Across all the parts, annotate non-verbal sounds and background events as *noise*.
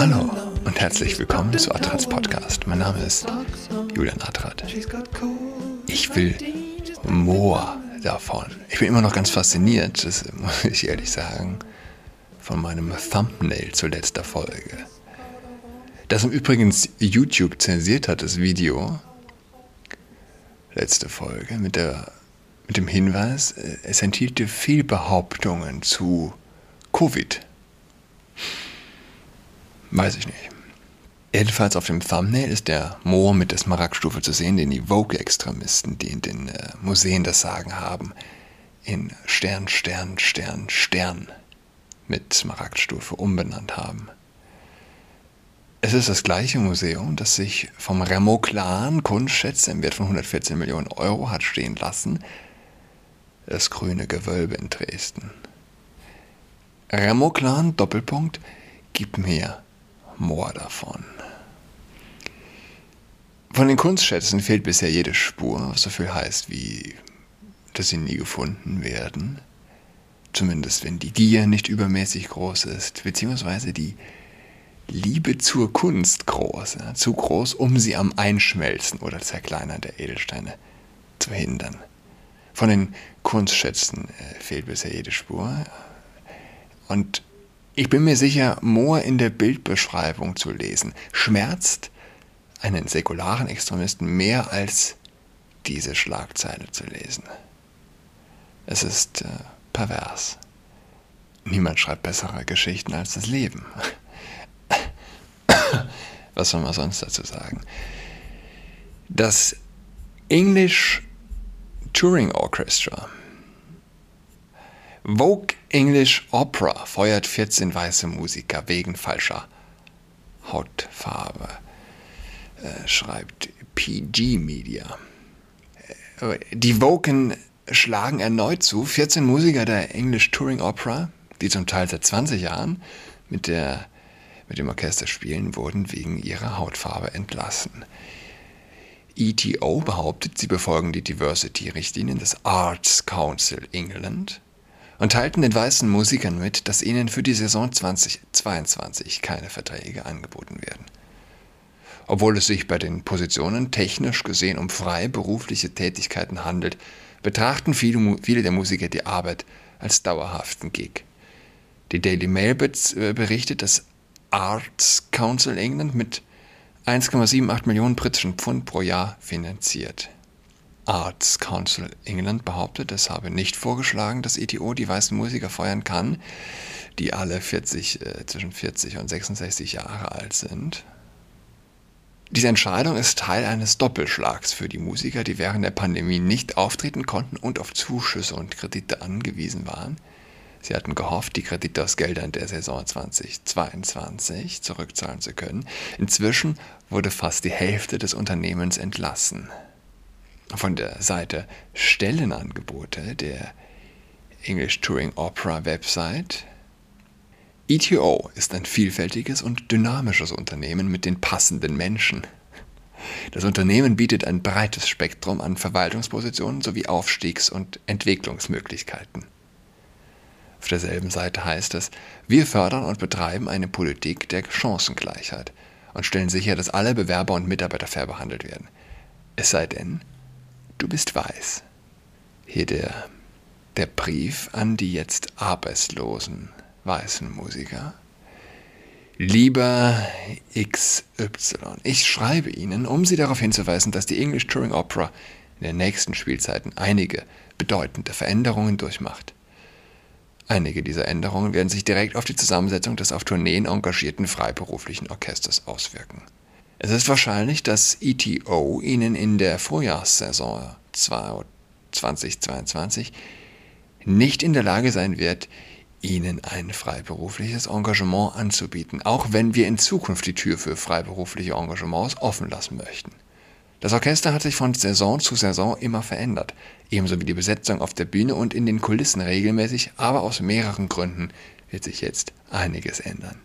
Hallo und herzlich willkommen zu Adrats Podcast. Mein Name ist Julian Adrat. Ich will more davon. Ich bin immer noch ganz fasziniert, das muss ich ehrlich sagen, von meinem Thumbnail zur letzter Folge. Das im Übrigen YouTube zensiert hat, das Video, letzte Folge, mit, der, mit dem Hinweis, äh, es enthielte Fehlbehauptungen zu Covid. Weiß ich nicht. Jedenfalls auf dem Thumbnail ist der Moor mit der Smaragdstufe zu sehen, den die Vogue-Extremisten, die in den äh, Museen das Sagen haben, in Stern, Stern, Stern, Stern mit Smaragdstufe umbenannt haben. Es ist das gleiche Museum, das sich vom Remo-Clan Kunstschätze im Wert von 114 Millionen Euro hat stehen lassen. Das grüne Gewölbe in Dresden. Remo-Clan, Doppelpunkt, gib mir Moor davon. Von den Kunstschätzen fehlt bisher jede Spur, was so viel heißt wie, dass sie nie gefunden werden. Zumindest wenn die Gier nicht übermäßig groß ist, beziehungsweise die Liebe zur Kunst groß, ja, zu groß, um sie am Einschmelzen oder Zerkleinern der Edelsteine zu hindern. Von den Kunstschätzen äh, fehlt bisher jede Spur. Und ich bin mir sicher, Mohr in der Bildbeschreibung zu lesen, schmerzt einen säkularen Extremisten mehr als diese Schlagzeile zu lesen. Es ist äh, pervers. Niemand schreibt bessere Geschichten als das Leben. *coughs* Was soll man sonst dazu sagen? Das English Touring Orchestra Vogue English Opera feuert 14 weiße Musiker wegen falscher Hautfarbe, äh, schreibt PG Media. Äh, die Woken schlagen erneut zu. 14 Musiker der English Touring Opera, die zum Teil seit 20 Jahren mit, der, mit dem Orchester spielen, wurden wegen ihrer Hautfarbe entlassen. ETO behauptet, sie befolgen die Diversity-Richtlinien des Arts Council England und teilten den weißen Musikern mit, dass ihnen für die Saison 2022 keine Verträge angeboten werden. Obwohl es sich bei den Positionen technisch gesehen um freiberufliche Tätigkeiten handelt, betrachten viele, viele der Musiker die Arbeit als dauerhaften Gig. Die Daily Mail äh, berichtet, dass Arts Council England mit 1,78 Millionen britischen Pfund pro Jahr finanziert. Arts Council England behauptet, es habe nicht vorgeschlagen, dass ETO die weißen Musiker feuern kann, die alle 40, äh, zwischen 40 und 66 Jahre alt sind. Diese Entscheidung ist Teil eines Doppelschlags für die Musiker, die während der Pandemie nicht auftreten konnten und auf Zuschüsse und Kredite angewiesen waren. Sie hatten gehofft, die Kredite aus Geldern der Saison 2022 zurückzahlen zu können. Inzwischen wurde fast die Hälfte des Unternehmens entlassen von der Seite Stellenangebote der English Touring Opera Website. ETO ist ein vielfältiges und dynamisches Unternehmen mit den passenden Menschen. Das Unternehmen bietet ein breites Spektrum an Verwaltungspositionen sowie Aufstiegs- und Entwicklungsmöglichkeiten. Auf derselben Seite heißt es, wir fördern und betreiben eine Politik der Chancengleichheit und stellen sicher, dass alle Bewerber und Mitarbeiter fair behandelt werden. Es sei denn, du bist weiß. Hier der, der Brief an die jetzt arbeitslosen weißen Musiker. Lieber XY, ich schreibe Ihnen, um Sie darauf hinzuweisen, dass die English Touring Opera in den nächsten Spielzeiten einige bedeutende Veränderungen durchmacht. Einige dieser Änderungen werden sich direkt auf die Zusammensetzung des auf Tourneen engagierten freiberuflichen Orchesters auswirken. Es ist wahrscheinlich, dass ETO Ihnen in der Vorjahrssaison 2022 nicht in der Lage sein wird, Ihnen ein freiberufliches Engagement anzubieten, auch wenn wir in Zukunft die Tür für freiberufliche Engagements offen lassen möchten. Das Orchester hat sich von Saison zu Saison immer verändert, ebenso wie die Besetzung auf der Bühne und in den Kulissen regelmäßig, aber aus mehreren Gründen wird sich jetzt einiges ändern.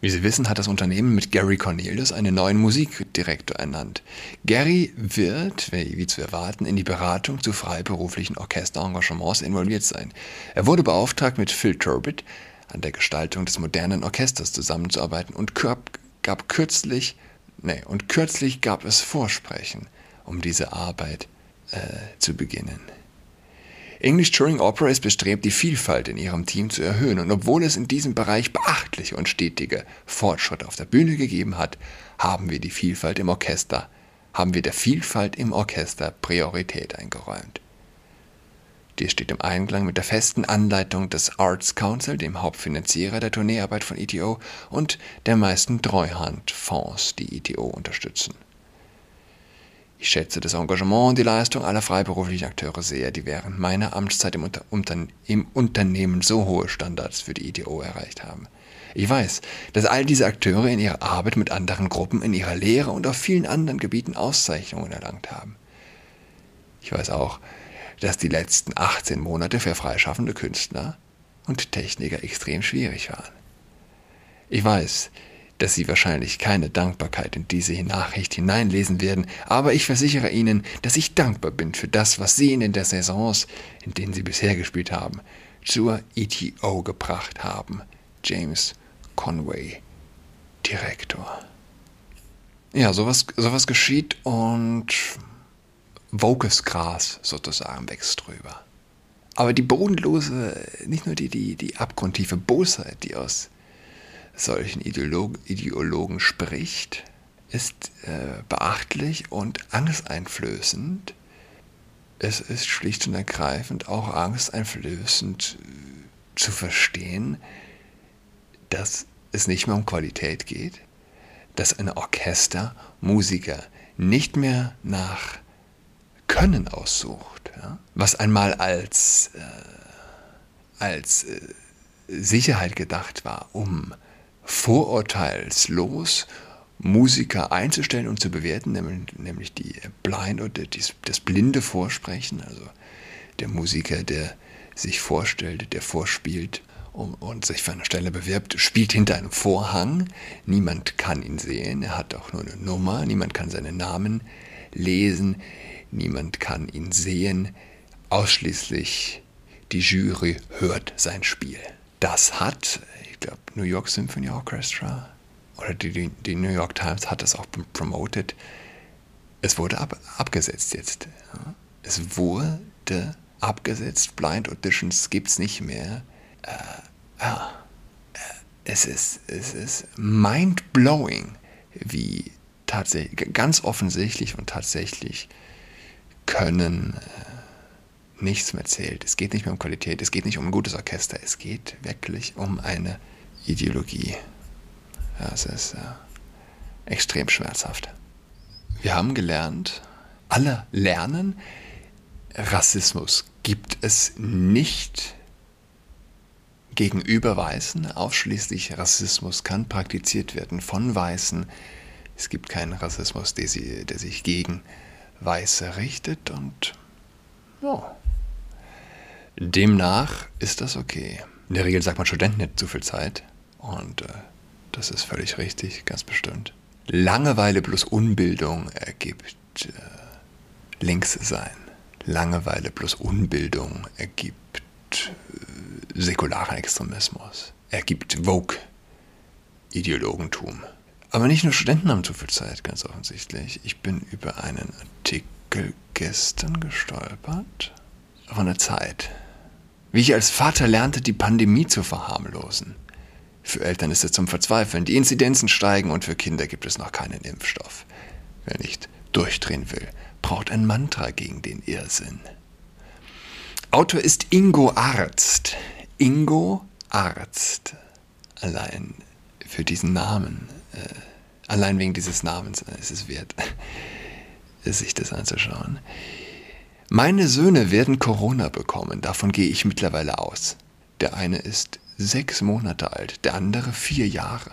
Wie Sie wissen, hat das Unternehmen mit Gary Cornelius einen neuen Musikdirektor ernannt. Gary wird, wie zu erwarten, in die Beratung zu freiberuflichen Orchesterengagements involviert sein. Er wurde beauftragt, mit Phil Turbid an der Gestaltung des modernen Orchesters zusammenzuarbeiten und gab kürzlich, nee, und kürzlich gab es Vorsprechen, um diese Arbeit äh, zu beginnen. English Touring Opera ist bestrebt, die Vielfalt in ihrem Team zu erhöhen und obwohl es in diesem Bereich beachtliche und stetige Fortschritte auf der Bühne gegeben hat, haben wir die Vielfalt im Orchester, haben wir der Vielfalt im Orchester Priorität eingeräumt. Dies steht im Einklang mit der festen Anleitung des Arts Council, dem Hauptfinanzierer der Tourneearbeit von ETO und der meisten Treuhandfonds, die ETO unterstützen. Ich schätze das Engagement und die Leistung aller freiberuflichen Akteure sehr, die während meiner Amtszeit im, Unter im Unternehmen so hohe Standards für die ITO erreicht haben. Ich weiß, dass all diese Akteure in ihrer Arbeit mit anderen Gruppen, in ihrer Lehre und auf vielen anderen Gebieten Auszeichnungen erlangt haben. Ich weiß auch, dass die letzten 18 Monate für freischaffende Künstler und Techniker extrem schwierig waren. Ich weiß, dass Sie wahrscheinlich keine Dankbarkeit in diese Nachricht hineinlesen werden, aber ich versichere Ihnen, dass ich dankbar bin für das, was Sie in den Saisons, in denen Sie bisher gespielt haben, zur ETO gebracht haben. James Conway, Direktor. Ja, sowas, sowas geschieht und Vocusgras sozusagen wächst drüber. Aber die bodenlose, nicht nur die, die, die abgrundtiefe Bosheit, die aus solchen Ideolog Ideologen spricht, ist äh, beachtlich und angsteinflößend. Es ist schlicht und ergreifend auch angsteinflößend äh, zu verstehen, dass es nicht mehr um Qualität geht, dass ein Orchester Musiker nicht mehr nach Können aussucht, ja? was einmal als, äh, als äh, Sicherheit gedacht war, um vorurteilslos Musiker einzustellen und zu bewerten, nämlich die Blind oder das blinde Vorsprechen, also der Musiker, der sich vorstellt, der vorspielt und sich für eine Stelle bewirbt, spielt hinter einem Vorhang. Niemand kann ihn sehen, er hat auch nur eine Nummer, niemand kann seinen Namen lesen, niemand kann ihn sehen, ausschließlich die Jury hört sein Spiel. Das hat ich glaube, New York Symphony Orchestra oder die, die, New York Times hat das auch promoted. Es wurde ab, abgesetzt jetzt. Es wurde abgesetzt. Blind Auditions gibt es nicht mehr. Äh, ja. Äh, es ist, es ist mind-blowing, wie tatsächlich, ganz offensichtlich und tatsächlich können äh, nichts mehr zählt. Es geht nicht mehr um Qualität, es geht nicht um ein gutes Orchester, es geht wirklich um eine Ideologie. Ja, es ist äh, extrem schmerzhaft. Wir haben gelernt, alle lernen, Rassismus gibt es nicht gegenüber Weißen. Ausschließlich Rassismus kann praktiziert werden von Weißen. Es gibt keinen Rassismus, der, sie, der sich gegen Weiße richtet und ja, Demnach ist das okay. In der Regel sagt man Studenten nicht zu viel Zeit. Und äh, das ist völlig richtig, ganz bestimmt. Langeweile plus Unbildung ergibt äh, links sein. Langeweile plus Unbildung ergibt äh, säkularen Extremismus. Ergibt Vogue-Ideologentum. Aber nicht nur Studenten haben zu viel Zeit, ganz offensichtlich. Ich bin über einen Artikel gestern gestolpert von der Zeit wie ich als Vater lernte, die Pandemie zu verharmlosen. Für Eltern ist es zum Verzweifeln. Die Inzidenzen steigen und für Kinder gibt es noch keinen Impfstoff. Wer nicht durchdrehen will, braucht ein Mantra gegen den Irrsinn. Autor ist Ingo Arzt. Ingo Arzt. Allein für diesen Namen, äh, allein wegen dieses Namens ist es wert, *laughs* sich das anzuschauen. Meine Söhne werden Corona bekommen, davon gehe ich mittlerweile aus. Der eine ist sechs Monate alt, der andere vier Jahre.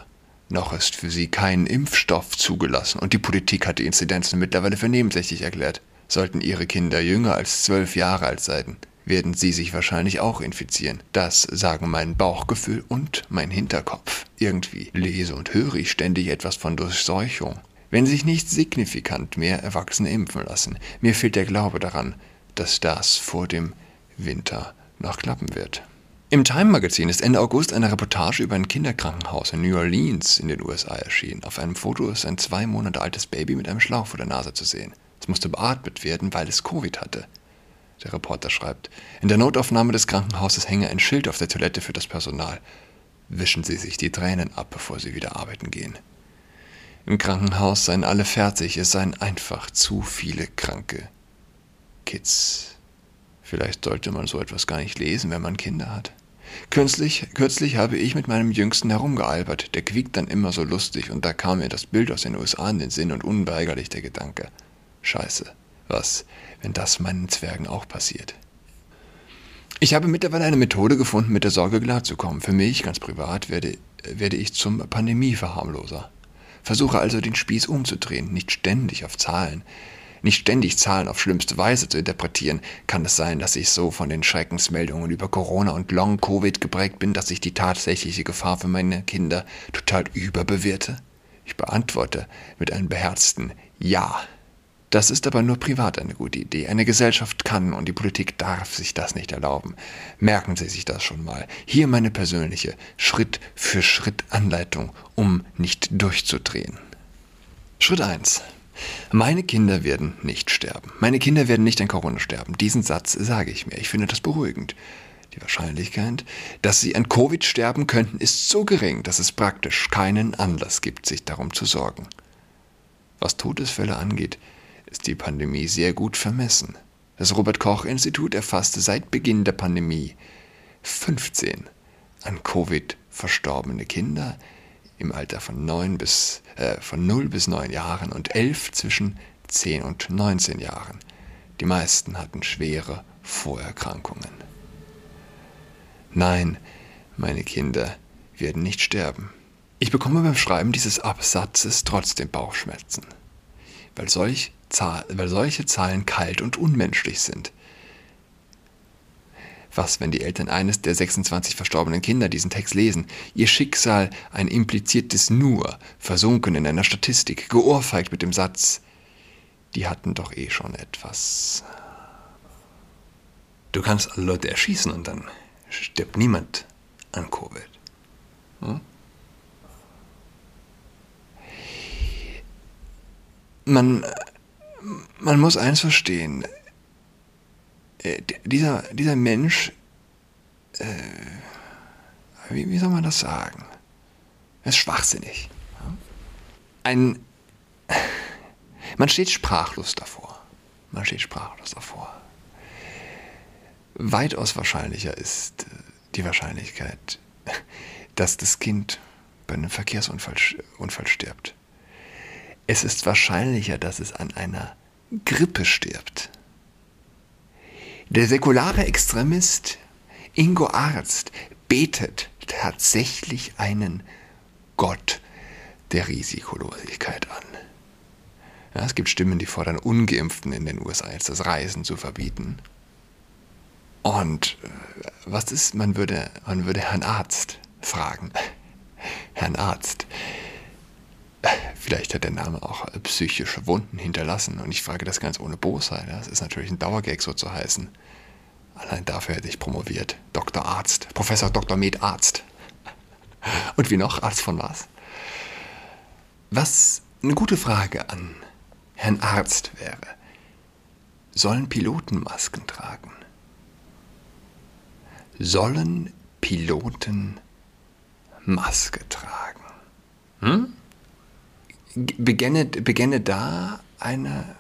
Noch ist für sie kein Impfstoff zugelassen und die Politik hat die Inzidenzen mittlerweile für nebensächlich erklärt. Sollten ihre Kinder jünger als zwölf Jahre alt sein, werden sie sich wahrscheinlich auch infizieren. Das sagen mein Bauchgefühl und mein Hinterkopf. Irgendwie lese und höre ich ständig etwas von Durchseuchung wenn sich nicht signifikant mehr Erwachsene impfen lassen. Mir fehlt der Glaube daran, dass das vor dem Winter noch klappen wird. Im Time-Magazin ist Ende August eine Reportage über ein Kinderkrankenhaus in New Orleans in den USA erschienen. Auf einem Foto ist ein zwei Monate altes Baby mit einem Schlauch vor der Nase zu sehen. Es musste beatmet werden, weil es Covid hatte. Der Reporter schreibt, in der Notaufnahme des Krankenhauses hänge ein Schild auf der Toilette für das Personal. Wischen Sie sich die Tränen ab, bevor Sie wieder arbeiten gehen. Im Krankenhaus seien alle fertig, es seien einfach zu viele kranke Kids. Vielleicht sollte man so etwas gar nicht lesen, wenn man Kinder hat. Kürzlich, kürzlich habe ich mit meinem Jüngsten herumgealbert, der quiekt dann immer so lustig, und da kam mir das Bild aus den USA in den Sinn und unweigerlich der Gedanke. Scheiße, was, wenn das meinen Zwergen auch passiert? Ich habe mittlerweile eine Methode gefunden, mit der Sorge klarzukommen. Für mich, ganz privat, werde, werde ich zum Pandemieverharmloser. Versuche also den Spieß umzudrehen, nicht ständig auf Zahlen, nicht ständig Zahlen auf schlimmste Weise zu interpretieren. Kann es sein, dass ich so von den Schreckensmeldungen über Corona und Long-Covid geprägt bin, dass ich die tatsächliche Gefahr für meine Kinder total überbewerte? Ich beantworte mit einem beherzten Ja. Das ist aber nur privat eine gute Idee. Eine Gesellschaft kann und die Politik darf sich das nicht erlauben. Merken Sie sich das schon mal. Hier meine persönliche Schritt für Schritt Anleitung, um nicht durchzudrehen. Schritt 1. Meine Kinder werden nicht sterben. Meine Kinder werden nicht an Corona sterben. Diesen Satz sage ich mir. Ich finde das beruhigend. Die Wahrscheinlichkeit, dass sie an Covid sterben könnten, ist so gering, dass es praktisch keinen Anlass gibt, sich darum zu sorgen. Was Todesfälle angeht, ist die Pandemie sehr gut vermessen. Das Robert Koch Institut erfasste seit Beginn der Pandemie 15 an Covid verstorbene Kinder im Alter von, 9 bis, äh, von 0 bis 9 Jahren und 11 zwischen 10 und 19 Jahren. Die meisten hatten schwere Vorerkrankungen. Nein, meine Kinder werden nicht sterben. Ich bekomme beim Schreiben dieses Absatzes trotzdem Bauchschmerzen, weil solch weil solche Zahlen kalt und unmenschlich sind. Was, wenn die Eltern eines der 26 verstorbenen Kinder diesen Text lesen, ihr Schicksal ein impliziertes Nur, versunken in einer Statistik, geohrfeigt mit dem Satz, die hatten doch eh schon etwas. Du kannst alle Leute erschießen und dann stirbt niemand an Covid. Hm? Man man muss eins verstehen. Äh, dieser, dieser Mensch, äh, wie, wie soll man das sagen? Er ist schwachsinnig. Ein, *laughs* man steht sprachlos davor. Man steht sprachlos davor. Weitaus wahrscheinlicher ist äh, die Wahrscheinlichkeit, *laughs* dass das Kind bei einem Verkehrsunfall Unfall stirbt. Es ist wahrscheinlicher, dass es an einer Grippe stirbt. Der säkulare Extremist Ingo Arzt betet tatsächlich einen Gott der Risikolosigkeit an. Ja, es gibt Stimmen, die fordern Ungeimpften in den USA jetzt das Reisen zu verbieten. Und äh, was ist, man würde, man würde Herrn Arzt fragen. Herrn Arzt, Vielleicht hat der Name auch psychische Wunden hinterlassen und ich frage das ganz ohne Bosheit. Das ist natürlich ein Dauergag so zu heißen. Allein dafür hätte ich promoviert. Dr. Arzt, Professor Dr. Med Arzt. *laughs* Und wie noch? Arzt von was? Was eine gute Frage an Herrn Arzt wäre. Sollen Piloten Masken tragen? Sollen Piloten Maske tragen? Hm? Beginne, beginne da eine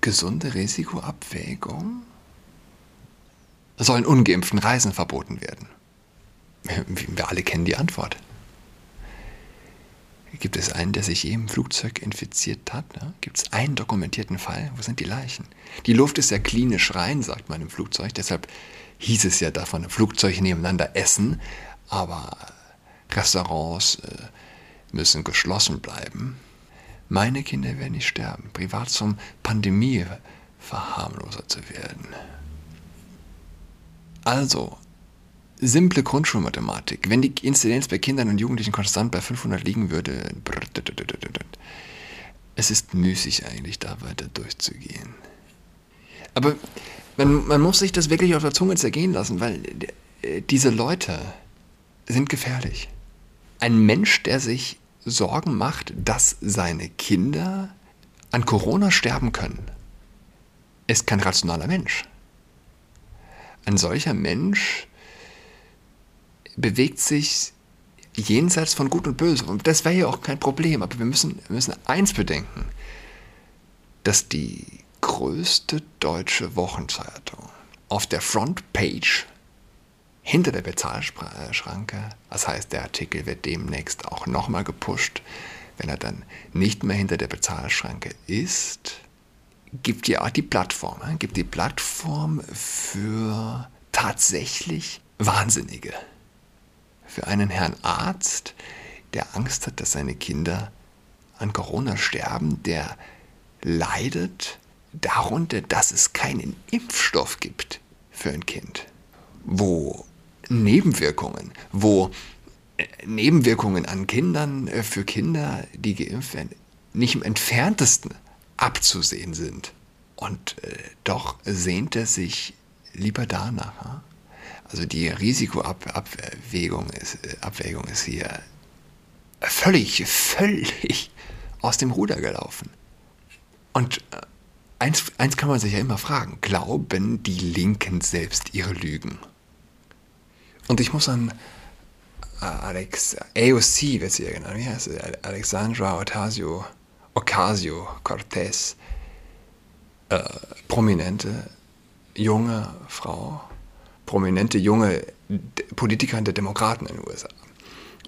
gesunde Risikoabwägung? Sollen ungeimpften Reisen verboten werden? Wir alle kennen die Antwort. Gibt es einen, der sich je im Flugzeug infiziert hat? Ne? Gibt es einen dokumentierten Fall? Wo sind die Leichen? Die Luft ist ja klinisch rein, sagt man im Flugzeug. Deshalb hieß es ja davon, Flugzeuge nebeneinander essen. Aber Restaurants, äh, müssen geschlossen bleiben. Meine Kinder werden nicht sterben, privat zum Pandemieverharmloser zu werden. Also, simple Grundschulmathematik. Wenn die Inzidenz bei Kindern und Jugendlichen konstant bei 500 liegen würde, es ist müßig eigentlich da weiter durchzugehen. Aber man, man muss sich das wirklich auf der Zunge zergehen lassen, weil äh, diese Leute sind gefährlich. Ein Mensch, der sich Sorgen macht, dass seine Kinder an Corona sterben können, ist kein rationaler Mensch. Ein solcher Mensch bewegt sich jenseits von Gut und Böse. Und das wäre ja auch kein Problem. Aber wir müssen, wir müssen eins bedenken, dass die größte deutsche Wochenzeitung auf der Frontpage hinter der Bezahlschranke, das heißt, der Artikel wird demnächst auch nochmal gepusht, wenn er dann nicht mehr hinter der Bezahlschranke ist, gibt ja auch die Plattform, ne? gibt die Plattform für tatsächlich Wahnsinnige. Für einen Herrn Arzt, der Angst hat, dass seine Kinder an Corona sterben, der leidet darunter, dass es keinen Impfstoff gibt für ein Kind, wo Nebenwirkungen, wo äh, Nebenwirkungen an Kindern äh, für Kinder, die geimpft werden, nicht im entferntesten abzusehen sind. Und äh, doch sehnt er sich lieber danach. Also die Risikoabwägung ist, Abwägung ist hier völlig, völlig aus dem Ruder gelaufen. Und eins, eins kann man sich ja immer fragen, glauben die Linken selbst ihre Lügen? Und ich muss an äh, Alex, AOC wird sie ja genannt, wie heißt sie? Alexandra Ocasio, Ocasio Cortez, äh, prominente junge Frau, prominente junge Politikerin der Demokraten in den USA.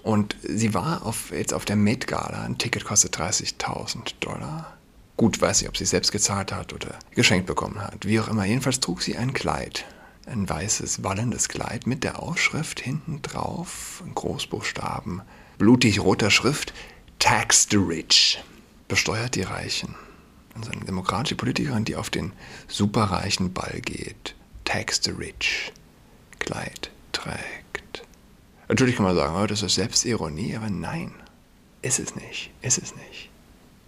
Und sie war auf, jetzt auf der Met Gala, ein Ticket kostet 30.000 Dollar. Gut, weiß ich, ob sie selbst gezahlt hat oder geschenkt bekommen hat. Wie auch immer, jedenfalls trug sie ein Kleid ein weißes, wallendes Kleid mit der Aufschrift hinten drauf, in Großbuchstaben, blutig roter Schrift, Tax the Rich, besteuert die Reichen. Also eine demokratische Politikerin, die auf den superreichen Ball geht, Tax the Rich, Kleid trägt. Natürlich kann man sagen, oh, das ist Selbstironie, aber nein, ist es nicht, ist es nicht.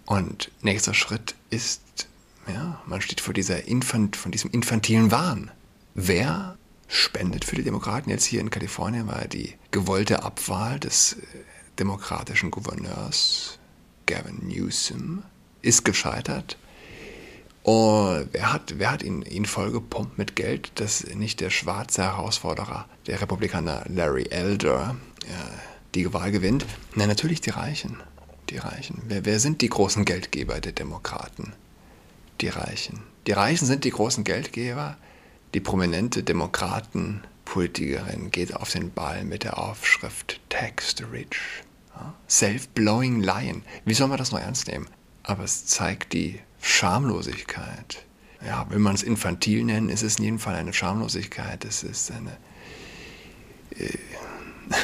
Und nächster Schritt ist, ja, man steht vor dieser Infant, von diesem infantilen Wahn. Wer spendet für die Demokraten jetzt hier in Kalifornien, weil die gewollte Abwahl des äh, demokratischen Gouverneurs Gavin Newsom ist gescheitert. Und wer hat, wer hat ihn, ihn vollgepumpt mit Geld, dass nicht der schwarze Herausforderer, der Republikaner Larry Elder, äh, die Wahl gewinnt? Na, natürlich die Reichen. Die Reichen. Wer, wer sind die großen Geldgeber der Demokraten? Die Reichen. Die Reichen sind die großen Geldgeber die prominente Demokratenpolitikerin geht auf den Ball mit der Aufschrift Tax the Rich. Self-blowing Lion. Wie soll man das noch ernst nehmen? Aber es zeigt die Schamlosigkeit. Ja, will man es infantil nennen, ist es in jedem Fall eine Schamlosigkeit. Es ist eine. Äh, *laughs*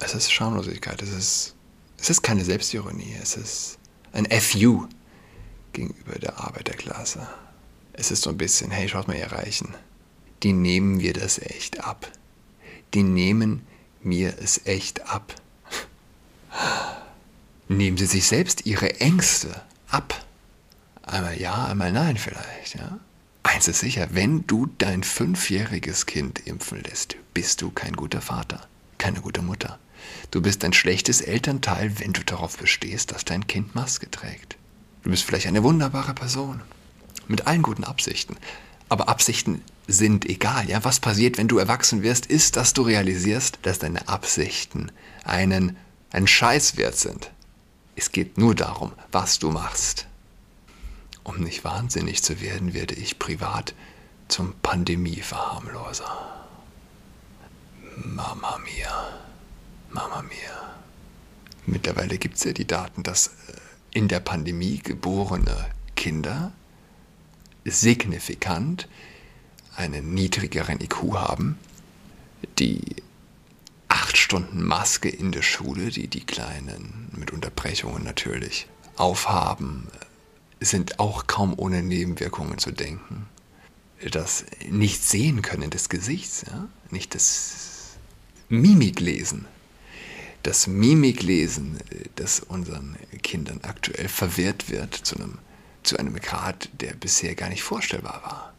es ist Schamlosigkeit. Es ist, es ist keine Selbstironie. Es ist ein FU gegenüber der Arbeiterklasse. Es ist so ein bisschen, hey, schaut mal, ihr Reichen die nehmen wir das echt ab. Die nehmen mir es echt ab. Nehmen sie sich selbst ihre Ängste ab. Einmal ja, einmal nein vielleicht, ja. Eins ist sicher, wenn du dein fünfjähriges Kind impfen lässt, bist du kein guter Vater, keine gute Mutter. Du bist ein schlechtes Elternteil, wenn du darauf bestehst, dass dein Kind Maske trägt. Du bist vielleicht eine wunderbare Person, mit allen guten Absichten, aber Absichten sind egal. Ja, was passiert, wenn du erwachsen wirst, ist, dass du realisierst, dass deine Absichten einen, einen Scheiß wert sind. Es geht nur darum, was du machst. Um nicht wahnsinnig zu werden, werde ich privat zum Pandemieverharmloser. Mama mia, Mama mia. Mittlerweile gibt es ja die Daten, dass äh, in der Pandemie geborene Kinder signifikant einen niedrigeren IQ haben, die acht Stunden Maske in der Schule, die die Kleinen mit Unterbrechungen natürlich aufhaben, sind auch kaum ohne Nebenwirkungen zu denken. Das nicht sehen können des Gesichts, ja? nicht das Mimiklesen. Das Mimiklesen, das unseren Kindern aktuell verwehrt wird zu einem zu einem Grad, der bisher gar nicht vorstellbar war.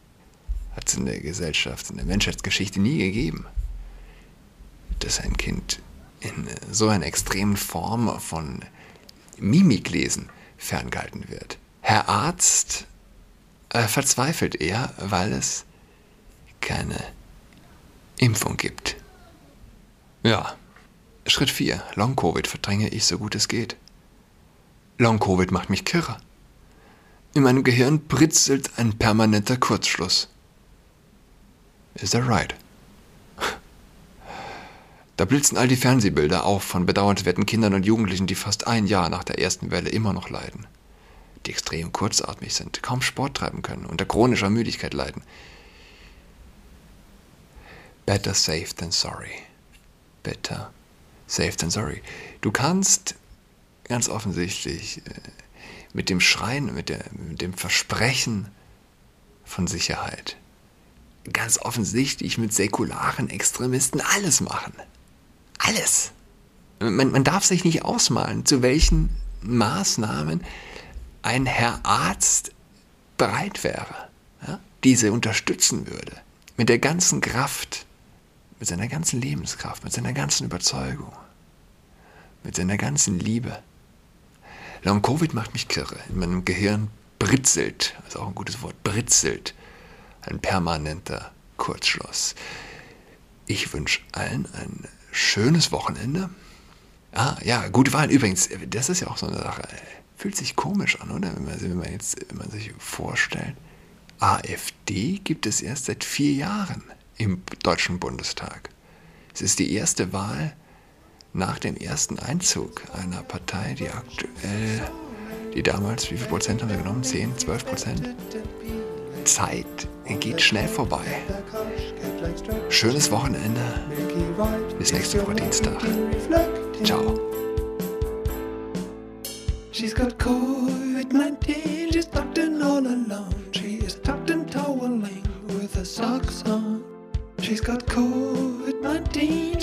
Hat es in der Gesellschaft, in der Menschheitsgeschichte nie gegeben. dass ein Kind in so einer extremen Form von Mimiklesen ferngehalten wird. Herr Arzt äh, verzweifelt er, weil es keine Impfung gibt. Ja, Schritt 4. Long-Covid verdränge ich so gut es geht. Long-Covid macht mich kirre. In meinem Gehirn britzelt ein permanenter Kurzschluss. Is that right? Da blitzen all die Fernsehbilder auf von bedauernswerten Kindern und Jugendlichen, die fast ein Jahr nach der ersten Welle immer noch leiden. Die extrem kurzatmig sind, kaum Sport treiben können, unter chronischer Müdigkeit leiden. Better safe than sorry. Better safe than sorry. Du kannst ganz offensichtlich äh, mit dem Schreien, mit, der, mit dem Versprechen von Sicherheit, ganz offensichtlich mit säkularen Extremisten alles machen. Alles. Man, man darf sich nicht ausmalen, zu welchen Maßnahmen ein Herr Arzt bereit wäre, ja, diese unterstützen würde. Mit der ganzen Kraft, mit seiner ganzen Lebenskraft, mit seiner ganzen Überzeugung, mit seiner ganzen Liebe. Long Covid macht mich kirre. In meinem Gehirn britzelt, ist auch ein gutes Wort, britzelt ein permanenter Kurzschluss. Ich wünsche allen ein schönes Wochenende. Ah, ja, gute Wahl. Übrigens, das ist ja auch so eine Sache. Fühlt sich komisch an, oder? Wenn man, wenn man jetzt wenn man sich vorstellt, AfD gibt es erst seit vier Jahren im Deutschen Bundestag. Es ist die erste Wahl nach dem ersten Einzug einer Partei, die aktuell, die damals, wie viel Prozent haben sie genommen? 10, 12 Prozent? Zeit geht schnell vorbei. Schönes Wochenende. Bis nächste Woche Dienstag. Ciao. She's got COVID-19, she's tucked in all alone. She is tucked in toweling with her socks on. She's got COVID-19,